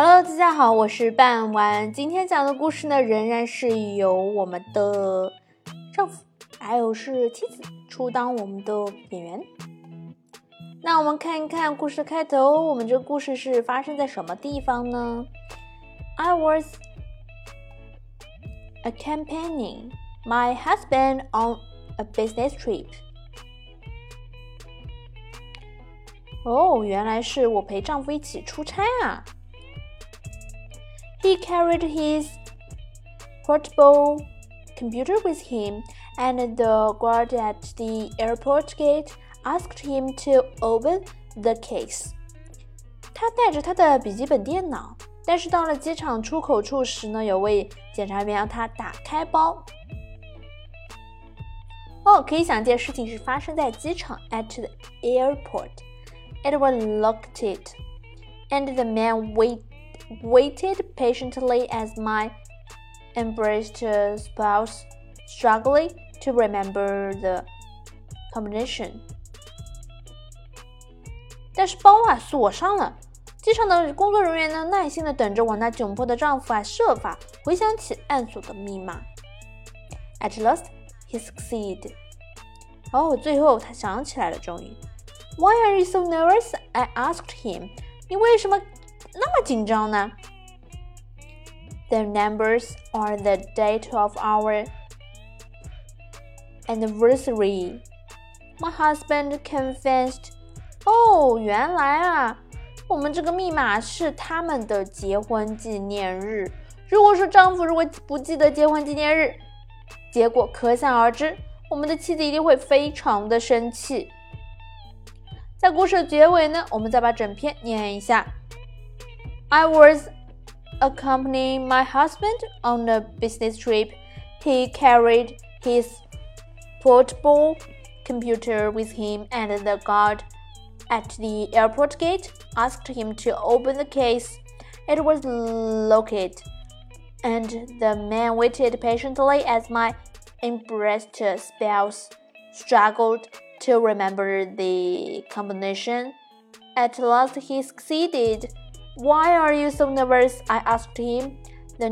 Hello，大家好，我是半晚。今天讲的故事呢，仍然是由我们的丈夫还有是妻子出当我们的演员。那我们看一看故事开头，我们这个故事是发生在什么地方呢？I was accompanying my husband on a business trip. 哦，原来是我陪丈夫一起出差啊。He carried his portable computer with him, and the guard at the airport gate asked him to open the case. 他带着他的笔记本电脑，但是到了机场出口处时呢，有位检察员让他打开包。哦，可以想见，事情是发生在机场 at the airport. It was locked, and the man wait waited patiently as my embraced spouse struggled to remember the combination. 但是包啊锁上了，机场的工作人员呢耐心的等着我那窘迫的丈夫啊设法回想起暗锁的密码。At last, he succeeded. 哦，最后他想起来了，终于。Why are you so nervous? I asked him. 你为什么 那么紧张呢？The numbers are the date of our anniversary. My husband confessed. 哦，原来啊，我们这个密码是他们的结婚纪念日。如果说丈夫如果不记得结婚纪念日，结果可想而知，我们的妻子一定会非常的生气。在故事的结尾呢，我们再把整篇念一下。I was accompanying my husband on a business trip. He carried his portable computer with him, and the guard at the airport gate asked him to open the case. It was locked, and the man waited patiently as my embarrassed spouse struggled to remember the combination. At last, he succeeded. Why are you so nervous? I asked him. The,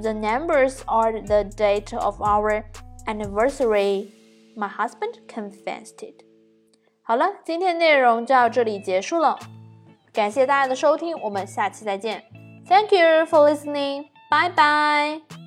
the numbers are the date of our anniversary. My husband confessed it. 好了，今天内容就到这里结束了，感谢大家的收听，我们下期再见。Thank you for listening. Bye bye.